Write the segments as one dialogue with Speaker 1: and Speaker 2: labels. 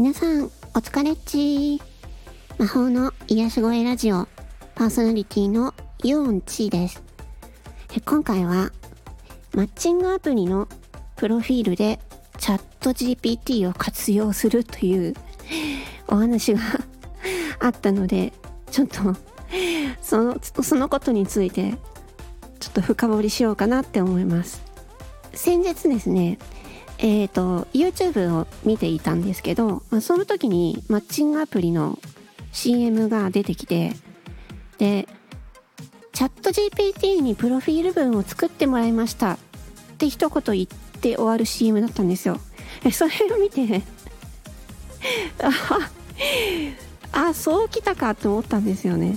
Speaker 1: 皆さん、お疲れっち魔法の癒し声ラジオ、パーソナリティのヨーンチーです。今回は、マッチングアプリのプロフィールでチャット GPT を活用するという お話があったので、ちょっと、その、そのことについて、ちょっと深掘りしようかなって思います。先日ですね、えっ、ー、と、YouTube を見ていたんですけど、まあ、その時にマッチングアプリの CM が出てきて、で、チャット GPT にプロフィール文を作ってもらいましたって一言言って終わる CM だったんですよ。それを見て あ、あ、そうきたかって思ったんですよね。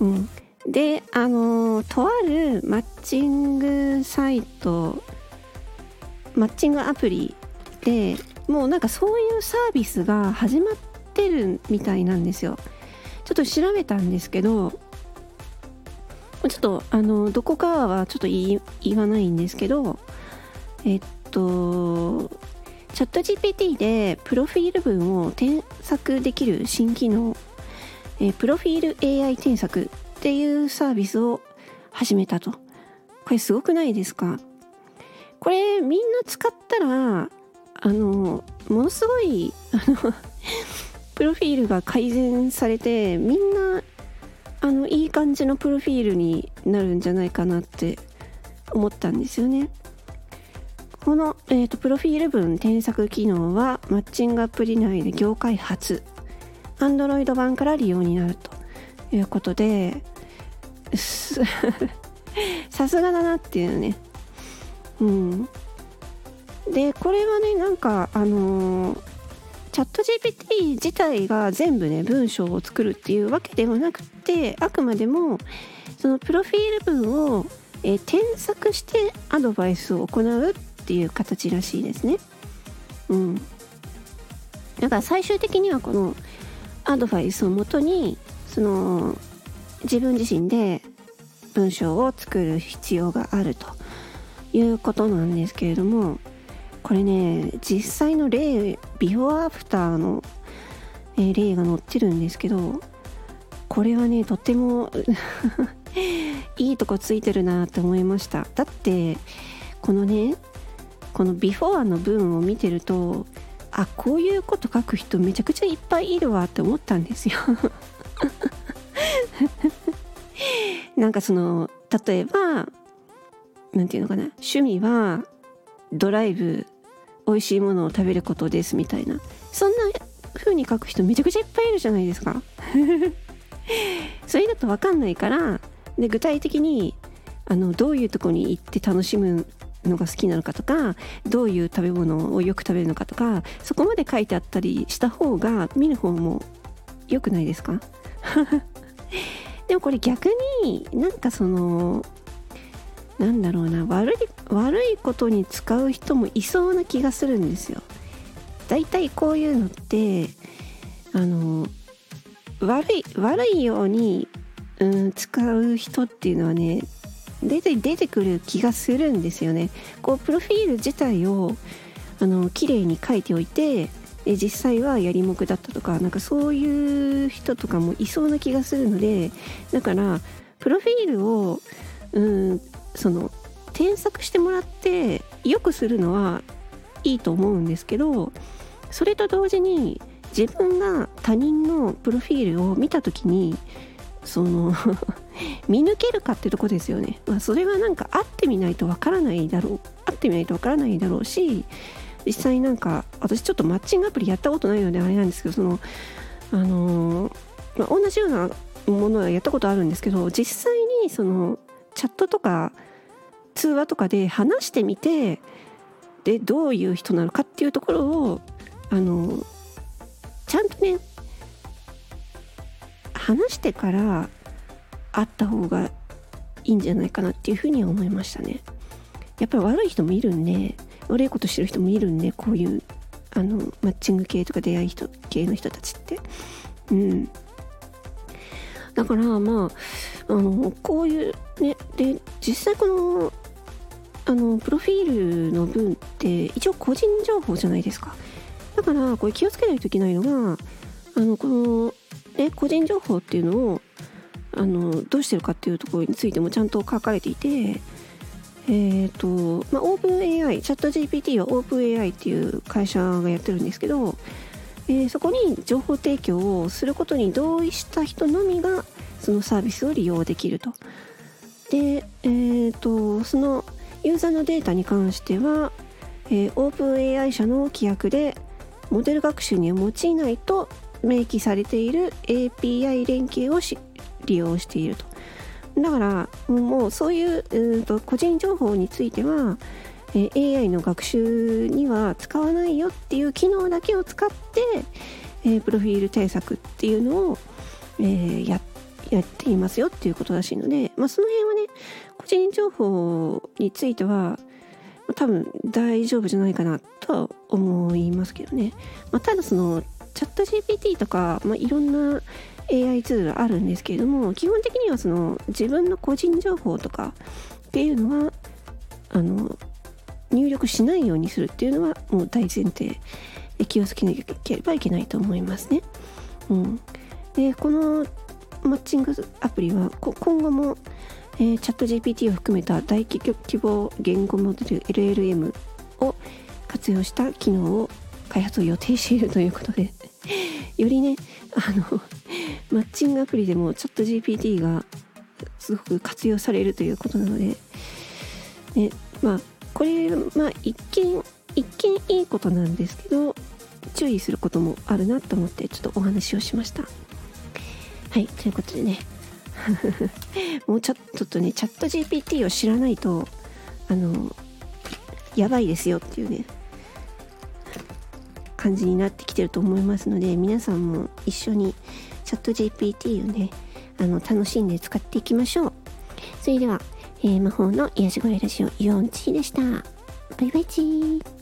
Speaker 1: うん。で、あのとあるマッチングサイトマッチングアプリでもうなんかそういうサービスが始まってるみたいなんですよ。ちょっと調べたんですけどちょっとあのどこかはちょっと言わないんですけどえっとチャット GPT でプロフィール文を添削できる新機能、えプロフィール AI 添削っていうサービスを始めたと。これすごくないですか？これみんな使ったらあのものすごいあのプロフィールが改善されてみんなあのいい感じのプロフィールになるんじゃないかなって思ったんですよね。この、えーと、プロフィール文添削機能はマッチングアプリ内で業界初 Android 版から利用になるということで さすがだなっていうねうんでこれはねなんかあのー、チャット GPT 自体が全部ね文章を作るっていうわけではなくてあくまでもそのプロフィール文を、えー、添削してアドバイスを行うっていう形らしいですね。うん、だから最終的にはこのアドバイスをもとにその自分自身で文章を作る必要があると。いうことなんですけれどもこれね実際の例ビフォーアフターの、えー、例が載ってるんですけどこれはねとてもいいとこついてるなって思いました。だってこのねこのビフォーの文を見てるとあこういうこと書く人めちゃくちゃいっぱいいるわって思ったんですよ。なんかその例えば何て言うのかな。趣味はドライブ美味しいものを食べることですみたいな。そんな風に書く人めちゃくちゃいっぱいいるじゃないですか。それだと分かんないからで具体的にあのどういうとこに行って楽しむのが好きなのかとかどういう食べ物をよく食べるのかとかそこまで書いてあったりした方が見る方も良くないですか？でもこれ逆になんかそのなんだろうな悪い悪いことに使う人もいそうな気がするんですよ。だいたいこういうのってあの悪い悪いように、うん、使う人っていうのはね出て出てくる気がするんですよね。こうプロフィール自体をあの綺麗に書いておいてで実際はやりもくだったとかなんかそういう人とかもいそうな気がするのでだからプロフィールをうんその添削してもらってよくするのはいいと思うんですけどそれと同時に自分が他人のプロフィールを見た時にその 見抜けるかってとこですよね、まあ、それはなんか会ってみないとわからないだろう会ってみないとわからないだろうし実際なんか私ちょっとマッチングアプリやったことないのであれなんですけどそのあのー、まあ、同じようなものはやったことあるんですけど実際にそのチャットとか通話とかで話してみてでどういう人なのかっていうところをあのちゃんとね話してから会った方がいいんじゃないかなっていうふうには思いましたね。やっぱり悪い人もいるんで悪いことしてる人もいるんでこういうあのマッチング系とか出会い人系の人たちって。うんだからまああのこういうねで実際このあのプロフィールの文って一応個人情報じゃないですか。だからこれ気をつけないといけないのがあのこの、ね、個人情報っていうのをあのどうしてるかっていうところについてもちゃんと書かれていてえっ、ー、とまあ OpenAI チャット GPT は OpenAI っていう会社がやってるんですけど、えー、そこに情報提供をすることに同意した人のみがそのサービスを利用できると。で、えーと、そのユーザーのデータに関しては、えー、OpenAI 社の規約でモデル学習には用いないと明記されている API 連携を利用していると。だからもうそういううんと個人情報については、え、AI の学習には使わないよっていう機能だけを使って、え、プロフィール対策っていうのを、え、ややっていますよっていうことらしいので、まあ、その辺はね個人情報については多分大丈夫じゃないかなとは思いますけどね、まあ、ただそのチャット GPT とか、まあ、いろんな AI ツールあるんですけれども基本的にはその自分の個人情報とかっていうのはあの入力しないようにするっていうのはもう大前提気をつけなければいけないと思いますね。うん、でこのマッチングアプリは今後も、えー、チャット GPT を含めた大規模言語モデル LLM を活用した機能を開発を予定しているということで よりねあのマッチングアプリでもチャット GPT がすごく活用されるということなので、ね、まあこれまあ一見一見いいことなんですけど注意することもあるなと思ってちょっとお話をしました。はいということでね。もうちょっとねチャット GPT を知らないとあのやばいですよっていうね感じになってきてると思いますので皆さんも一緒にチャット GPT をねあの楽しんで使っていきましょう。それでは、えー、魔法の癒し声ラジオ4チでした。バイバイチー。